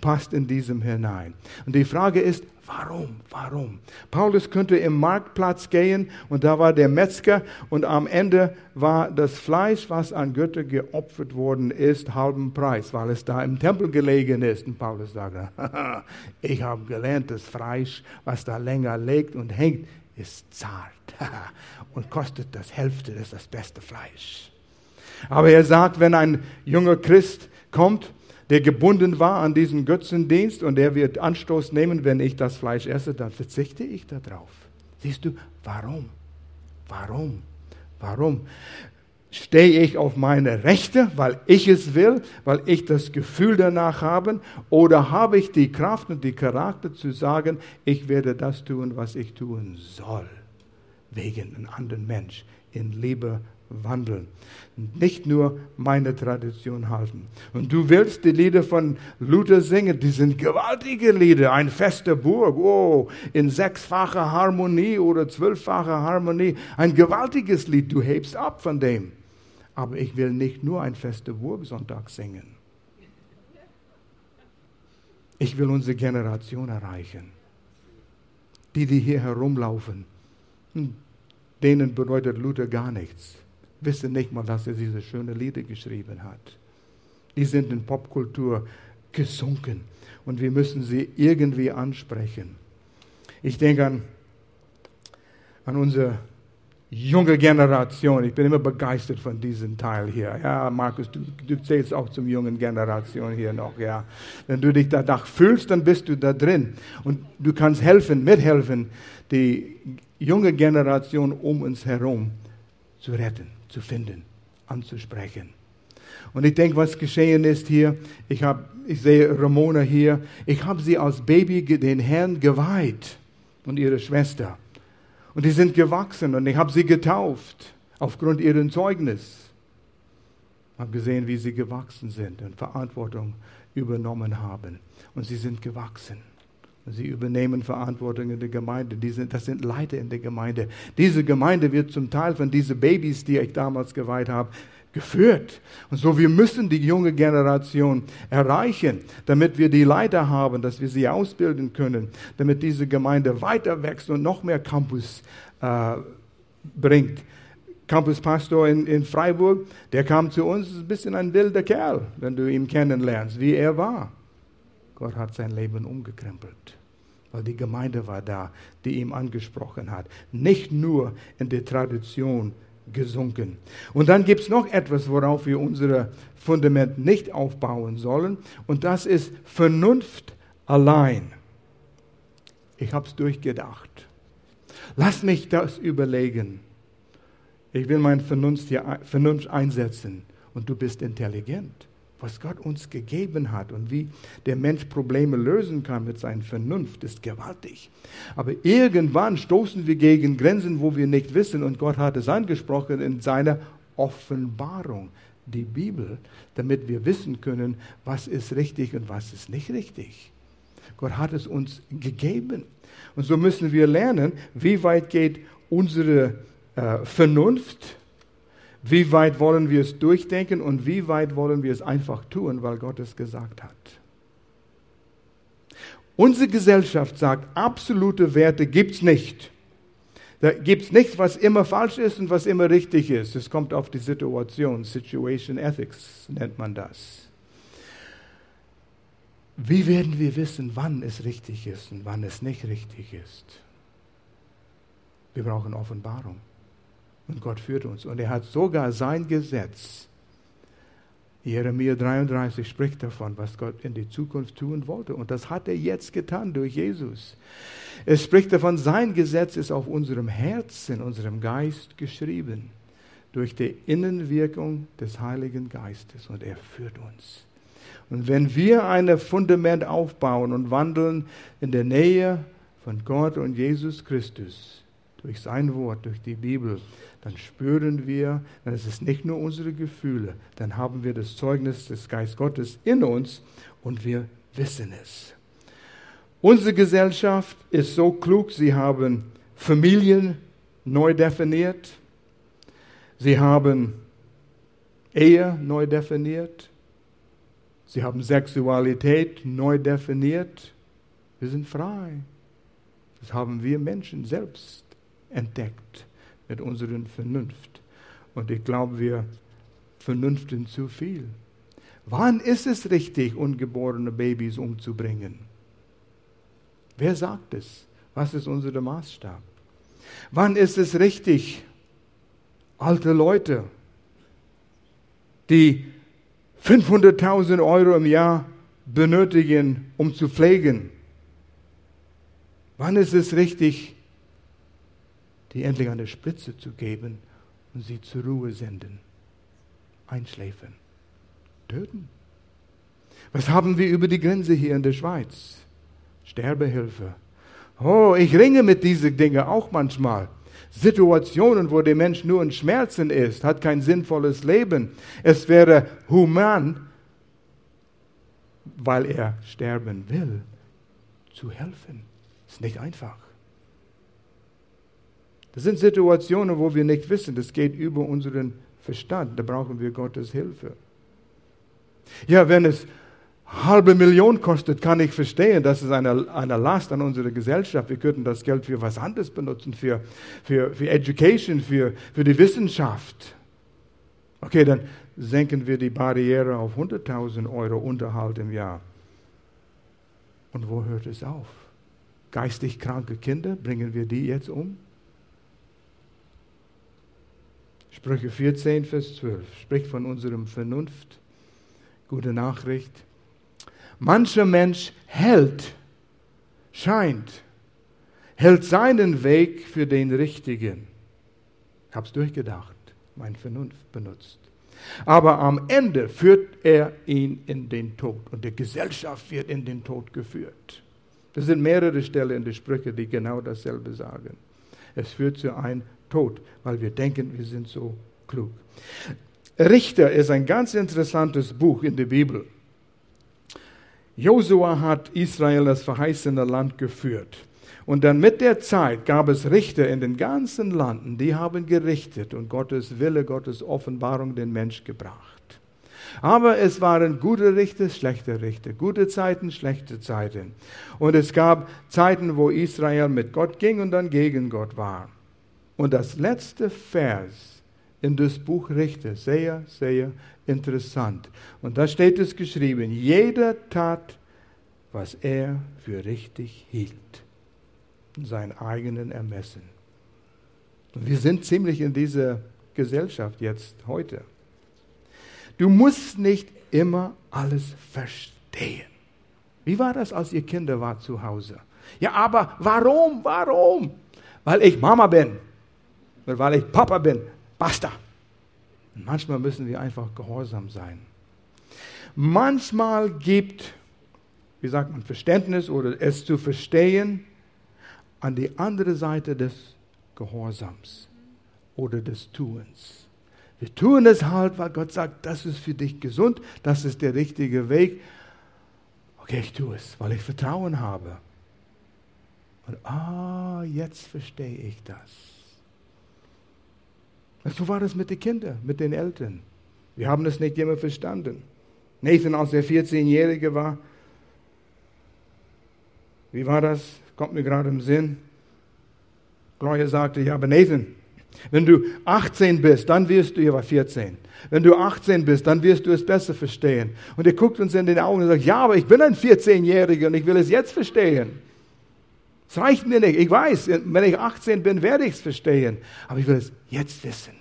passt in diesem hinein. Und die Frage ist, warum? Warum? Paulus könnte im Marktplatz gehen und da war der Metzger und am Ende war das Fleisch, was an Götter geopfert worden ist, halben Preis, weil es da im Tempel gelegen ist. Und Paulus sagte, ich habe gelernt, das Fleisch, was da länger liegt und hängt, ist zart und kostet das Hälfte, das ist das beste Fleisch. Aber er sagt, wenn ein junger Christ kommt, der gebunden war an diesen Götzendienst und er wird Anstoß nehmen, wenn ich das Fleisch esse, dann verzichte ich darauf. Siehst du, warum? Warum? Warum? Stehe ich auf meine Rechte, weil ich es will, weil ich das Gefühl danach habe? Oder habe ich die Kraft und die Charakter zu sagen, ich werde das tun, was ich tun soll, wegen einem anderen Mensch, in Liebe wandeln. Nicht nur meine Tradition halten. Und du willst die Lieder von Luther singen, die sind gewaltige Lieder, ein fester Burg, oh, in sechsfacher Harmonie oder zwölffacher Harmonie, ein gewaltiges Lied, du hebst ab von dem. Aber ich will nicht nur ein fester Burg Sonntag singen. Ich will unsere Generation erreichen. Die, die hier herumlaufen, hm, denen bedeutet Luther gar nichts wissen nicht mal, dass er diese schönen Lieder geschrieben hat. Die sind in Popkultur gesunken und wir müssen sie irgendwie ansprechen. Ich denke an, an unsere junge Generation. Ich bin immer begeistert von diesem Teil hier. Ja, Markus, du, du zählst auch zum jungen Generation hier noch. Ja, wenn du dich danach fühlst, dann bist du da drin und du kannst helfen, mithelfen, die junge Generation um uns herum zu retten zu finden, anzusprechen. Und ich denke, was geschehen ist hier, ich, hab, ich sehe Ramona hier, ich habe sie als Baby den Herrn geweiht und ihre Schwester. Und die sind gewachsen und ich habe sie getauft aufgrund ihren Zeugnis. Ich habe gesehen, wie sie gewachsen sind und Verantwortung übernommen haben. Und sie sind gewachsen. Sie übernehmen Verantwortung in der Gemeinde. Sind, das sind Leiter in der Gemeinde. Diese Gemeinde wird zum Teil von diesen Babys, die ich damals geweiht habe, geführt. Und so, wir müssen die junge Generation erreichen, damit wir die Leiter haben, dass wir sie ausbilden können, damit diese Gemeinde weiter wächst und noch mehr Campus äh, bringt. Campuspastor in, in Freiburg, der kam zu uns, ist ein bisschen ein wilder Kerl, wenn du ihn kennenlernst, wie er war. Gott hat sein Leben umgekrempelt, weil die Gemeinde war da, die ihm angesprochen hat. Nicht nur in der Tradition gesunken. Und dann gibt es noch etwas, worauf wir unser Fundament nicht aufbauen sollen, und das ist Vernunft allein. Ich habe es durchgedacht. Lass mich das überlegen. Ich will meine Vernunft, hier, Vernunft einsetzen und du bist intelligent. Was Gott uns gegeben hat und wie der Mensch Probleme lösen kann mit seiner Vernunft, ist gewaltig. Aber irgendwann stoßen wir gegen Grenzen, wo wir nicht wissen, und Gott hat es angesprochen in seiner Offenbarung, die Bibel, damit wir wissen können, was ist richtig und was ist nicht richtig. Gott hat es uns gegeben. Und so müssen wir lernen, wie weit geht unsere äh, Vernunft, wie weit wollen wir es durchdenken und wie weit wollen wir es einfach tun, weil Gott es gesagt hat. Unsere Gesellschaft sagt, absolute Werte gibt es nicht. Da gibt es nichts, was immer falsch ist und was immer richtig ist. Es kommt auf die Situation. Situation Ethics nennt man das. Wie werden wir wissen, wann es richtig ist und wann es nicht richtig ist? Wir brauchen Offenbarung. Und Gott führt uns. Und er hat sogar sein Gesetz. Jeremia 33 spricht davon, was Gott in die Zukunft tun wollte. Und das hat er jetzt getan durch Jesus. Es spricht davon, sein Gesetz ist auf unserem Herz, in unserem Geist geschrieben. Durch die Innenwirkung des Heiligen Geistes. Und er führt uns. Und wenn wir ein Fundament aufbauen und wandeln in der Nähe von Gott und Jesus Christus, durch sein Wort, durch die Bibel, dann spüren wir, dann ist es nicht nur unsere Gefühle, dann haben wir das Zeugnis des Geistes Gottes in uns und wir wissen es. Unsere Gesellschaft ist so klug, sie haben Familien neu definiert, sie haben Ehe neu definiert, sie haben Sexualität neu definiert. Wir sind frei. Das haben wir Menschen selbst entdeckt mit unserer Vernunft. Und ich glaube, wir vernünften zu viel. Wann ist es richtig, ungeborene Babys umzubringen? Wer sagt es? Was ist unser Maßstab? Wann ist es richtig, alte Leute, die 500.000 Euro im Jahr benötigen, um zu pflegen? Wann ist es richtig, die endlich eine Spritze zu geben und sie zur Ruhe senden. Einschläfern. Töten. Was haben wir über die Grenze hier in der Schweiz? Sterbehilfe. Oh, ich ringe mit diesen Dingen auch manchmal. Situationen, wo der Mensch nur in Schmerzen ist, hat kein sinnvolles Leben. Es wäre human, weil er sterben will, zu helfen. Ist nicht einfach. Das sind Situationen, wo wir nicht wissen, das geht über unseren Verstand. Da brauchen wir Gottes Hilfe. Ja, wenn es halbe Million kostet, kann ich verstehen, das ist eine, eine Last an unsere Gesellschaft. Wir könnten das Geld für was anderes benutzen, für, für, für Education, für, für die Wissenschaft. Okay, dann senken wir die Barriere auf 100.000 Euro Unterhalt im Jahr. Und wo hört es auf? Geistig kranke Kinder, bringen wir die jetzt um? Sprüche 14, Vers 12 spricht von unserem Vernunft. Gute Nachricht. Mancher Mensch hält, scheint, hält seinen Weg für den richtigen. Es durchgedacht, mein Vernunft benutzt. Aber am Ende führt er ihn in den Tod und die Gesellschaft wird in den Tod geführt. Das sind mehrere Stellen in den Sprüchen, die genau dasselbe sagen. Es führt zu einem tot, weil wir denken, wir sind so klug. Richter ist ein ganz interessantes Buch in der Bibel. Josua hat Israel das verheißene Land geführt. Und dann mit der Zeit gab es Richter in den ganzen Landen, die haben gerichtet und Gottes Wille, Gottes Offenbarung den Mensch gebracht. Aber es waren gute Richter, schlechte Richter, gute Zeiten, schlechte Zeiten. Und es gab Zeiten, wo Israel mit Gott ging und dann gegen Gott war. Und das letzte Vers in das Buch Richter, sehr, sehr interessant. Und da steht es geschrieben, jeder tat, was er für richtig hielt, in seinen eigenen Ermessen. Und wir sind ziemlich in dieser Gesellschaft jetzt heute. Du musst nicht immer alles verstehen. Wie war das, als ihr Kinder wart zu Hause? Ja, aber warum, warum? Weil ich Mama bin weil ich Papa bin. Basta. Und manchmal müssen wir einfach gehorsam sein. manchmal gibt, wie sagt man, Verständnis oder es zu verstehen, an die andere Seite des Gehorsams oder des Tuns. Wir tun es halt, weil Gott sagt, das ist für dich gesund, das ist der richtige Weg. Okay, ich tue es, weil ich Vertrauen habe. Und ah, jetzt verstehe ich das. So war das mit den Kindern, mit den Eltern. Wir haben es nicht immer verstanden. Nathan, als er 14-Jährige war, wie war das? Kommt mir gerade im Sinn. Gloria sagte, ja, aber Nathan, wenn du 18 bist, dann wirst du, er war 14, wenn du 18 bist, dann wirst du es besser verstehen. Und er guckt uns in den Augen und sagt, ja, aber ich bin ein 14-Jähriger und ich will es jetzt verstehen. Es reicht mir nicht. Ich weiß, wenn ich 18 bin, werde ich es verstehen. Aber ich will es jetzt wissen.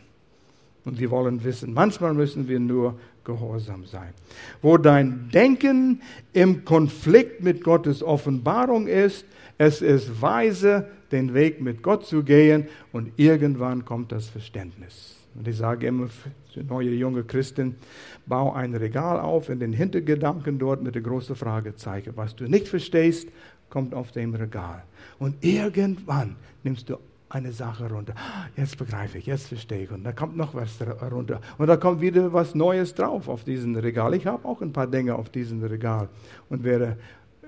Und wir wollen wissen, manchmal müssen wir nur gehorsam sein. Wo dein Denken im Konflikt mit Gottes Offenbarung ist, es ist weise, den Weg mit Gott zu gehen und irgendwann kommt das Verständnis. Und ich sage immer für neue junge Christen, bau ein Regal auf in den Hintergedanken dort mit der großen Fragezeichen. Was du nicht verstehst, kommt auf dem Regal. Und irgendwann nimmst du eine Sache runter. Jetzt begreife ich, jetzt verstehe ich. Und da kommt noch was runter. Und da kommt wieder was Neues drauf auf diesen Regal. Ich habe auch ein paar Dinge auf diesem Regal und werde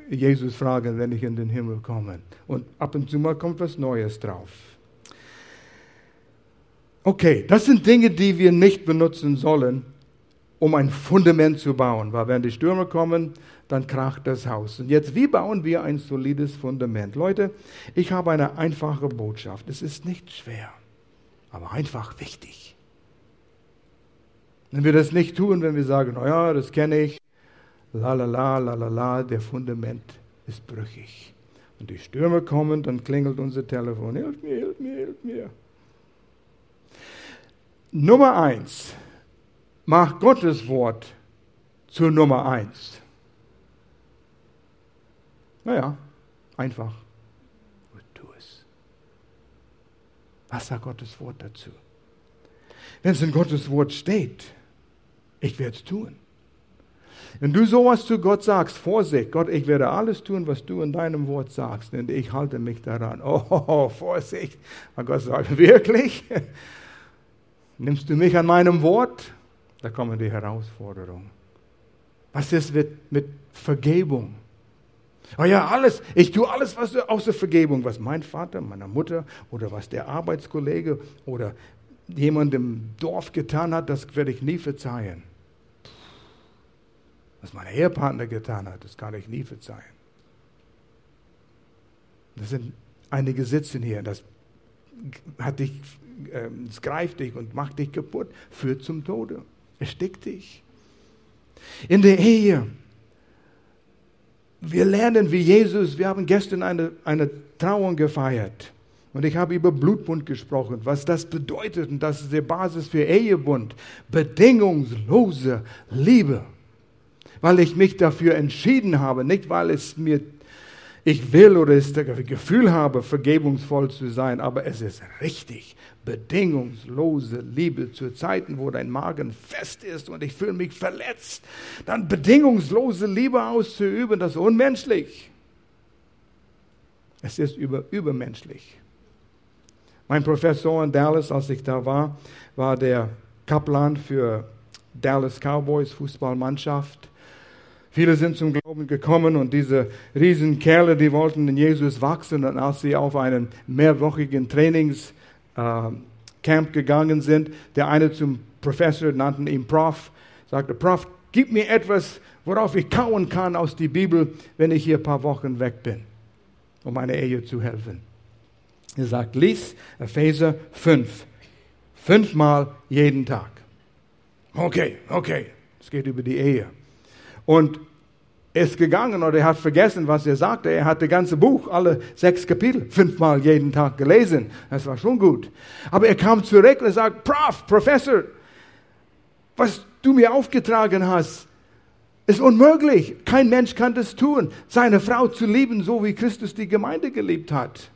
Jesus fragen, wenn ich in den Himmel komme. Und ab und zu mal kommt was Neues drauf. Okay, das sind Dinge, die wir nicht benutzen sollen, um ein Fundament zu bauen. Weil wenn die Stürme kommen, dann kracht das Haus. Und jetzt, wie bauen wir ein solides Fundament? Leute, ich habe eine einfache Botschaft. Es ist nicht schwer, aber einfach wichtig. Wenn wir das nicht tun, wenn wir sagen, naja, das kenne ich, la la la la la la, der Fundament ist brüchig. Und die Stürme kommen, dann klingelt unser Telefon, hilf mir, hilf mir, hilf mir. Nummer eins, mach Gottes Wort zur Nummer eins. Naja, einfach. Und tu es. Was sagt Gottes Wort dazu? Wenn es in Gottes Wort steht, ich werde es tun. Wenn du sowas zu Gott sagst, Vorsicht, Gott, ich werde alles tun, was du in deinem Wort sagst, und ich halte mich daran. Oh, Vorsicht. Und Gott sagt, wirklich? Nimmst du mich an meinem Wort? Da kommen die Herausforderungen. Was ist mit, mit Vergebung? Oh ja, alles, ich tue alles, was außer Vergebung, was mein Vater, meine Mutter oder was der Arbeitskollege oder jemand im Dorf getan hat, das werde ich nie verzeihen. Was mein Ehepartner getan hat, das kann ich nie verzeihen. Das sind einige sitzen hier, das hat dich, ähm, es greift dich und macht dich kaputt, führt zum Tode, erstickt dich. In der Ehe wir lernen wie Jesus, wir haben gestern eine, eine Trauung gefeiert. Und ich habe über Blutbund gesprochen, was das bedeutet. Und das ist die Basis für Ehebund. Bedingungslose Liebe. Weil ich mich dafür entschieden habe, nicht weil es mir ich will oder das Gefühl habe, vergebungsvoll zu sein, aber es ist richtig. Bedingungslose Liebe zu Zeiten, wo dein Magen fest ist und ich fühle mich verletzt. Dann bedingungslose Liebe auszuüben, das ist unmenschlich. Es ist über, übermenschlich. Mein Professor in Dallas, als ich da war, war der Kaplan für Dallas Cowboys Fußballmannschaft. Viele sind zum Glauben gekommen und diese Riesenkerle, die wollten in Jesus wachsen. Und als sie auf einen mehrwöchigen Trainingscamp äh, gegangen sind, der eine zum Professor nannten ihn Prof, sagte, Prof, gib mir etwas, worauf ich kauen kann aus der Bibel, wenn ich hier ein paar Wochen weg bin, um meiner Ehe zu helfen. Er sagt, lies Epheser 5. Fünfmal jeden Tag. Okay, okay. Es geht über die Ehe und ist gegangen oder er hat vergessen, was er sagte. Er hat das ganze Buch, alle sechs Kapitel, fünfmal jeden Tag gelesen. Das war schon gut. Aber er kam zurück und sagt, Prof, Professor, was du mir aufgetragen hast, ist unmöglich. Kein Mensch kann das tun, seine Frau zu lieben, so wie Christus die Gemeinde geliebt hat.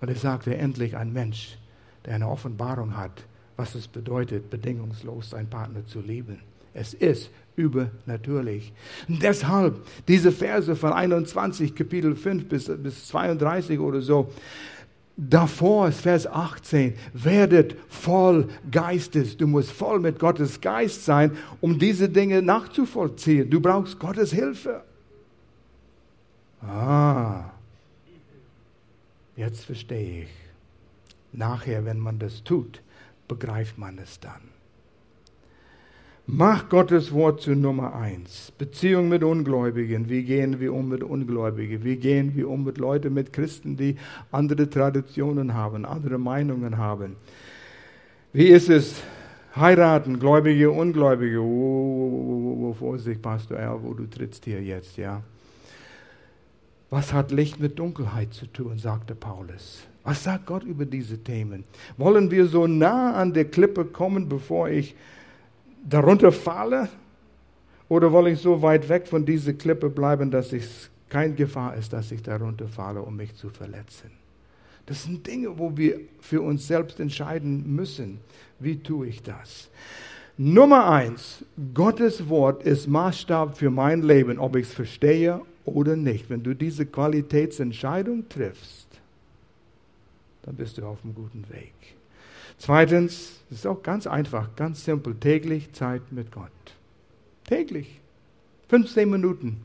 Und er sagte, endlich ein Mensch, der eine Offenbarung hat, was es bedeutet, bedingungslos seinen Partner zu lieben. Es ist übernatürlich. Und deshalb diese Verse von 21, Kapitel 5 bis, bis 32 oder so, davor ist Vers 18, werdet voll Geistes. Du musst voll mit Gottes Geist sein, um diese Dinge nachzuvollziehen. Du brauchst Gottes Hilfe. Ah, jetzt verstehe ich. Nachher, wenn man das tut, begreift man es dann. Mach Gottes Wort zu Nummer eins. Beziehung mit Ungläubigen. Wie gehen wir um mit Ungläubigen? Wie gehen wir um mit Leuten, mit Christen, die andere Traditionen haben, andere Meinungen haben? Wie ist es? Heiraten, Gläubige, Ungläubige. Oh, oh, oh, Vorsicht, Pastor Al, wo du trittst hier jetzt, ja. Was hat Licht mit Dunkelheit zu tun, sagte Paulus. Was sagt Gott über diese Themen? Wollen wir so nah an der Klippe kommen, bevor ich darunter falle? Oder will ich so weit weg von dieser Klippe bleiben, dass es kein Gefahr ist, dass ich darunter falle, um mich zu verletzen? Das sind Dinge, wo wir für uns selbst entscheiden müssen. Wie tue ich das? Nummer eins, Gottes Wort ist Maßstab für mein Leben, ob ich es verstehe oder nicht. Wenn du diese Qualitätsentscheidung triffst, dann bist du auf einem guten Weg. Zweitens, das ist auch ganz einfach, ganz simpel, täglich Zeit mit Gott. Täglich. 15 Minuten.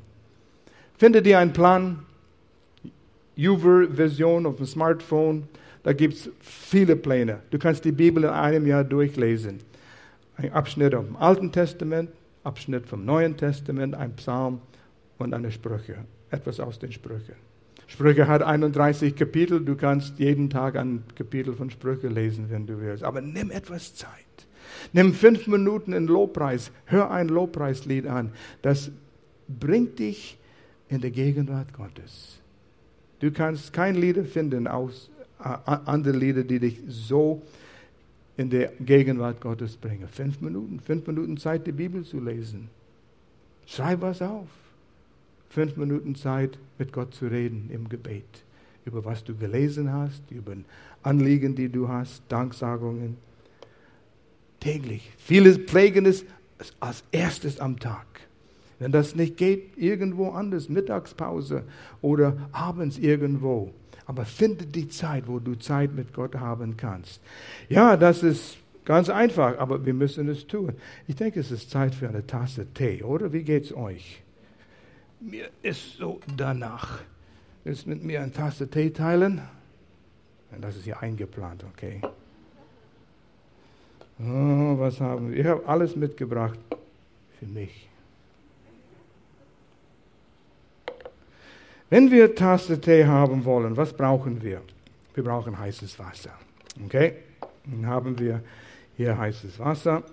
Finde dir einen Plan, Uver-Version auf dem Smartphone. Da gibt es viele Pläne. Du kannst die Bibel in einem Jahr durchlesen. Ein Abschnitt dem Alten Testament, Abschnitt vom Neuen Testament, ein Psalm und eine Sprüche. Etwas aus den Sprüchen. Sprüche hat 31 Kapitel. Du kannst jeden Tag ein Kapitel von Sprüche lesen, wenn du willst. Aber nimm etwas Zeit. Nimm fünf Minuten in Lobpreis. Hör ein Lobpreislied an. Das bringt dich in die Gegenwart Gottes. Du kannst kein Lied finden, aus, äh, andere Lieder, die dich so in die Gegenwart Gottes bringen. Fünf Minuten, fünf Minuten Zeit, die Bibel zu lesen. Schreib was auf fünf Minuten Zeit, mit Gott zu reden im Gebet. Über was du gelesen hast, über Anliegen, die du hast, Danksagungen. Täglich. Vieles pflegen es als erstes am Tag. Wenn das nicht geht, irgendwo anders, Mittagspause oder abends irgendwo. Aber finde die Zeit, wo du Zeit mit Gott haben kannst. Ja, das ist ganz einfach, aber wir müssen es tun. Ich denke, es ist Zeit für eine Tasse Tee, oder? Wie geht's euch? Mir ist so danach. Willst du mit mir eine Tasse Tee teilen? Das ist ja eingeplant, okay. Oh, was haben wir? Ich habe alles mitgebracht für mich. Wenn wir Tasse Tee haben wollen, was brauchen wir? Wir brauchen heißes Wasser. Okay? Dann haben wir hier heißes Wasser.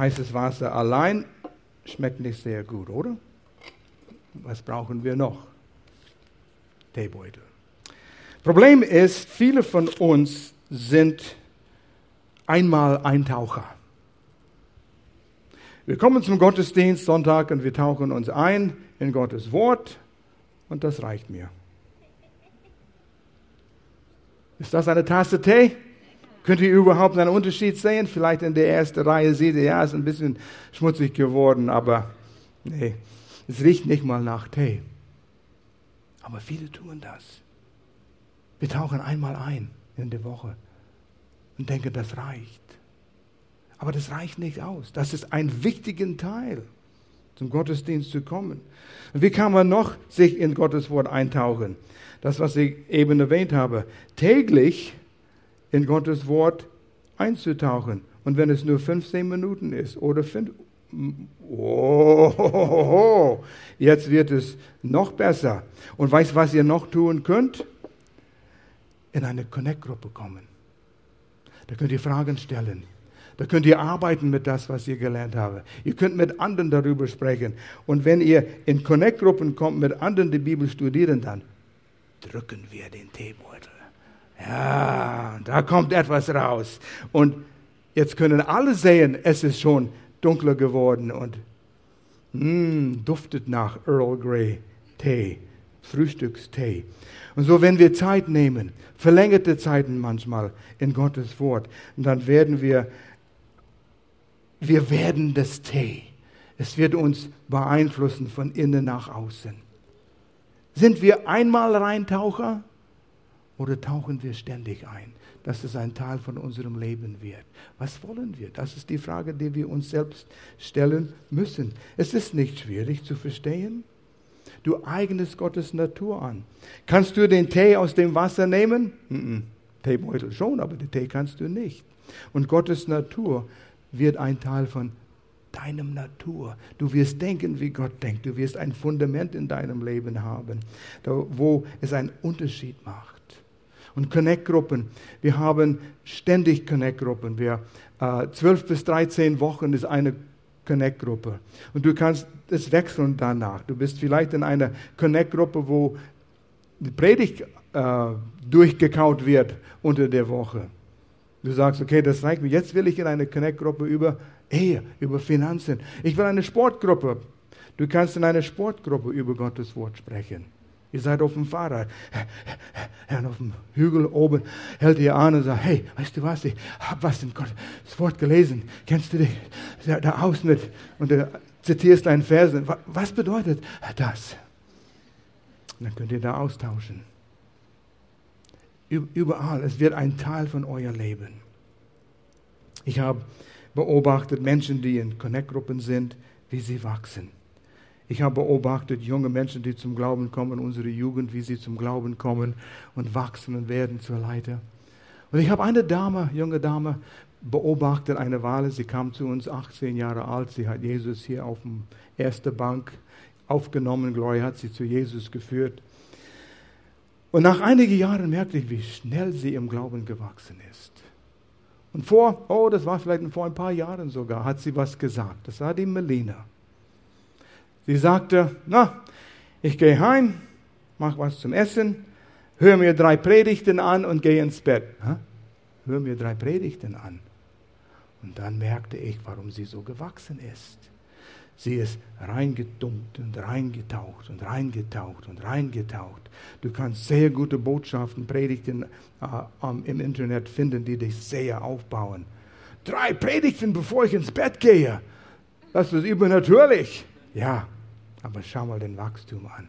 Heißes Wasser allein schmeckt nicht sehr gut, oder? Was brauchen wir noch? Teebeutel. Problem ist, viele von uns sind einmal Eintaucher. Wir kommen zum Gottesdienst Sonntag und wir tauchen uns ein in Gottes Wort und das reicht mir. Ist das eine Tasse Tee? Könnt ihr überhaupt einen Unterschied sehen? Vielleicht in der ersten Reihe seht ihr, ja, ist ein bisschen schmutzig geworden, aber nee, es riecht nicht mal nach Tee. Aber viele tun das. Wir tauchen einmal ein in der Woche und denken, das reicht. Aber das reicht nicht aus. Das ist ein wichtiger Teil, zum Gottesdienst zu kommen. Und wie kann man noch sich in Gottes Wort eintauchen? Das, was ich eben erwähnt habe. Täglich in Gottes Wort einzutauchen. Und wenn es nur 15 Minuten ist oder 5, oh, jetzt wird es noch besser. Und weißt was ihr noch tun könnt? In eine Connect-Gruppe kommen. Da könnt ihr Fragen stellen. Da könnt ihr arbeiten mit das, was ihr gelernt habt. Ihr könnt mit anderen darüber sprechen. Und wenn ihr in Connect-Gruppen kommt, mit anderen die Bibel studieren, dann drücken wir den Teebeutel. Ja, da kommt etwas raus. Und jetzt können alle sehen, es ist schon dunkler geworden und mh, hm, duftet nach Earl Grey Tee. Frühstückstee. Und so, wenn wir Zeit nehmen, verlängerte Zeiten manchmal in Gottes Wort, dann werden wir, wir werden das Tee. Es wird uns beeinflussen von innen nach außen. Sind wir einmal Reintaucher oder tauchen wir ständig ein? Dass es ein Teil von unserem Leben wird. Was wollen wir? Das ist die Frage, die wir uns selbst stellen müssen. Es ist nicht schwierig zu verstehen. Du eignest Gottes Natur an. Kannst du den Tee aus dem Wasser nehmen? -mm. Teebeutel schon, aber den Tee kannst du nicht. Und Gottes Natur wird ein Teil von deinem Natur. Du wirst denken, wie Gott denkt. Du wirst ein Fundament in deinem Leben haben, wo es einen Unterschied macht. Und Connect-Gruppen. Wir haben ständig Connect-Gruppen. Wir, äh, 12 bis 13 Wochen ist eine Connect-Gruppe. Und du kannst es wechseln danach. Du bist vielleicht in einer Connect-Gruppe, wo die Predigt äh, durchgekaut wird unter der Woche. Du sagst, okay, das reicht mir. Jetzt will ich in eine Connect-Gruppe über Ehe, über Finanzen. Ich will eine Sportgruppe. Du kannst in einer Sportgruppe über Gottes Wort sprechen. Ihr seid auf dem Fahrrad. Herr, auf dem Hügel oben hält ihr an und sagt, hey, weißt du was, ich habe was in Gottes Wort gelesen. Kennst du dich da aus mit? Und du zitierst einen Vers. Was bedeutet das? Und dann könnt ihr da austauschen. Überall, es wird ein Teil von euer Leben. Ich habe beobachtet Menschen, die in Connect-Gruppen sind, wie sie wachsen. Ich habe beobachtet junge Menschen, die zum Glauben kommen, unsere Jugend, wie sie zum Glauben kommen und wachsen und werden zur Leiter. Und ich habe eine Dame, junge Dame, beobachtet, eine Wale. Sie kam zu uns, 18 Jahre alt. Sie hat Jesus hier auf dem ersten Bank aufgenommen. Gloria hat sie zu Jesus geführt. Und nach einigen Jahren merkte ich, wie schnell sie im Glauben gewachsen ist. Und vor, oh, das war vielleicht vor ein paar Jahren sogar, hat sie was gesagt. Das war die Melina. Sie sagte, na, ich gehe heim, mach was zum Essen, höre mir drei Predigten an und gehe ins Bett. Hör mir drei Predigten an. Und dann merkte ich, warum sie so gewachsen ist. Sie ist reingedunkt und reingetaucht und reingetaucht und reingetaucht. Du kannst sehr gute Botschaften, Predigten äh, im Internet finden, die dich sehr aufbauen. Drei Predigten, bevor ich ins Bett gehe. Das ist übernatürlich. Ja, aber schau mal den Wachstum an.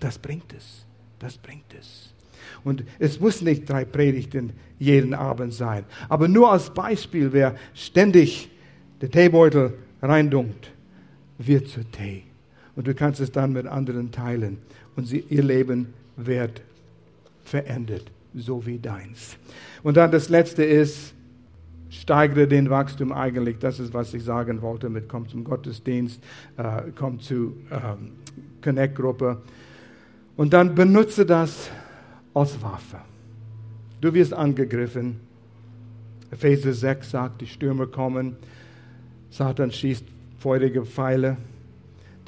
Das bringt es. Das bringt es. Und es muss nicht drei Predigten jeden Abend sein. Aber nur als Beispiel, wer ständig den Teebeutel reindunkt, wird zu Tee. Und du kannst es dann mit anderen teilen. Und sie, ihr Leben wird verändert, so wie deins. Und dann das Letzte ist, steigere den Wachstum eigentlich. Das ist, was ich sagen wollte mit komm zum Gottesdienst, äh, komm zu ähm, Connect-Gruppe. Und dann benutze das als Waffe. Du wirst angegriffen. Epheser 6 sagt, die Stürme kommen. Satan schießt feurige Pfeile.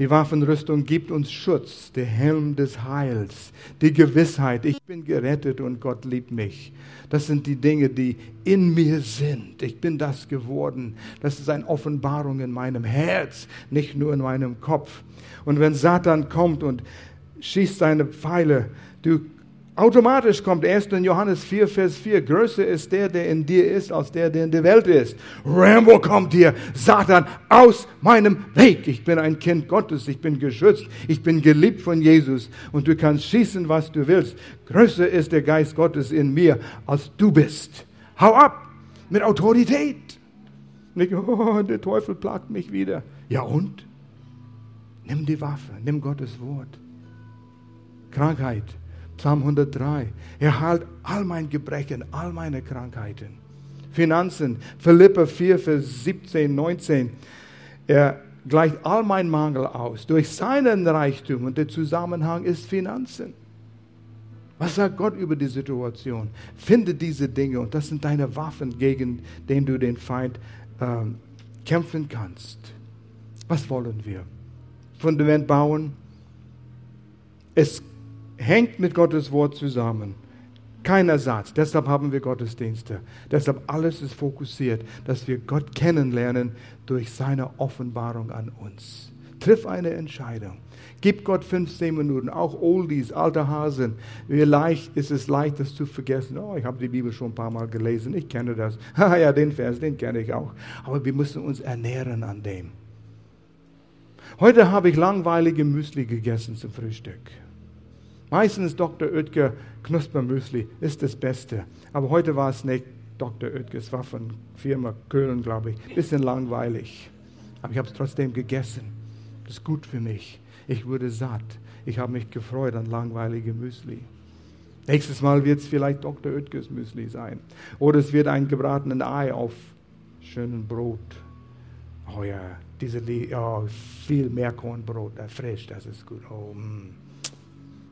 Die Waffenrüstung gibt uns Schutz, der Helm des Heils, die Gewissheit, ich bin gerettet und Gott liebt mich. Das sind die Dinge, die in mir sind. Ich bin das geworden. Das ist eine Offenbarung in meinem Herz, nicht nur in meinem Kopf. Und wenn Satan kommt und schießt seine Pfeile, du Automatisch kommt 1. Johannes 4, Vers 4. Größer ist der, der in dir ist, als der, der in der Welt ist. Rambo kommt dir, Satan, aus meinem Weg. Ich bin ein Kind Gottes, ich bin geschützt, ich bin geliebt von Jesus und du kannst schießen, was du willst. Größer ist der Geist Gottes in mir, als du bist. Hau ab mit Autorität. Nicht, oh, der Teufel plagt mich wieder. Ja und? Nimm die Waffe, nimm Gottes Wort. Krankheit Psalm 103. Er heilt all meine Gebrechen, all meine Krankheiten. Finanzen, Philippa 4, Vers 17, 19. Er gleicht all mein Mangel aus durch seinen Reichtum und der Zusammenhang ist Finanzen. Was sagt Gott über die Situation? Finde diese Dinge und das sind deine Waffen, gegen den du den Feind ähm, kämpfen kannst. Was wollen wir? Fundament bauen. Es hängt mit Gottes Wort zusammen. Kein Ersatz. Deshalb haben wir Gottesdienste. Deshalb alles ist fokussiert, dass wir Gott kennenlernen durch seine Offenbarung an uns. Triff eine Entscheidung. Gib Gott 15 Minuten, auch Oldies, alte Hasen. Wie leicht ist es leicht, das zu vergessen. Oh, ich habe die Bibel schon ein paar Mal gelesen, ich kenne das. ja, den Vers, den kenne ich auch. Aber wir müssen uns ernähren an dem. Heute habe ich langweilige Müsli gegessen zum Frühstück. Meistens Dr. Oetker Knuspermüsli ist das Beste. Aber heute war es nicht Dr. Oetker, es war von Firma Köln, glaube ich. Bisschen langweilig. Aber ich habe es trotzdem gegessen. Das ist gut für mich. Ich wurde satt. Ich habe mich gefreut an langweilige Müsli. Nächstes Mal wird es vielleicht Dr. Oetkers Müsli sein. Oder es wird ein gebratenes Ei auf schönen Brot. Oh ja, diese oh, viel Meerkornbrot, frisch, das ist gut. Oh, mm.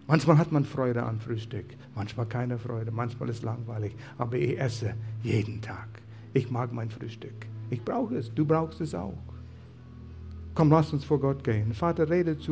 Manchmal hat man Freude an Frühstück, manchmal keine Freude, manchmal ist es langweilig, aber ich esse jeden Tag. Ich mag mein Frühstück. Ich brauche es, du brauchst es auch. Komm, lass uns vor Gott gehen. Vater, rede zu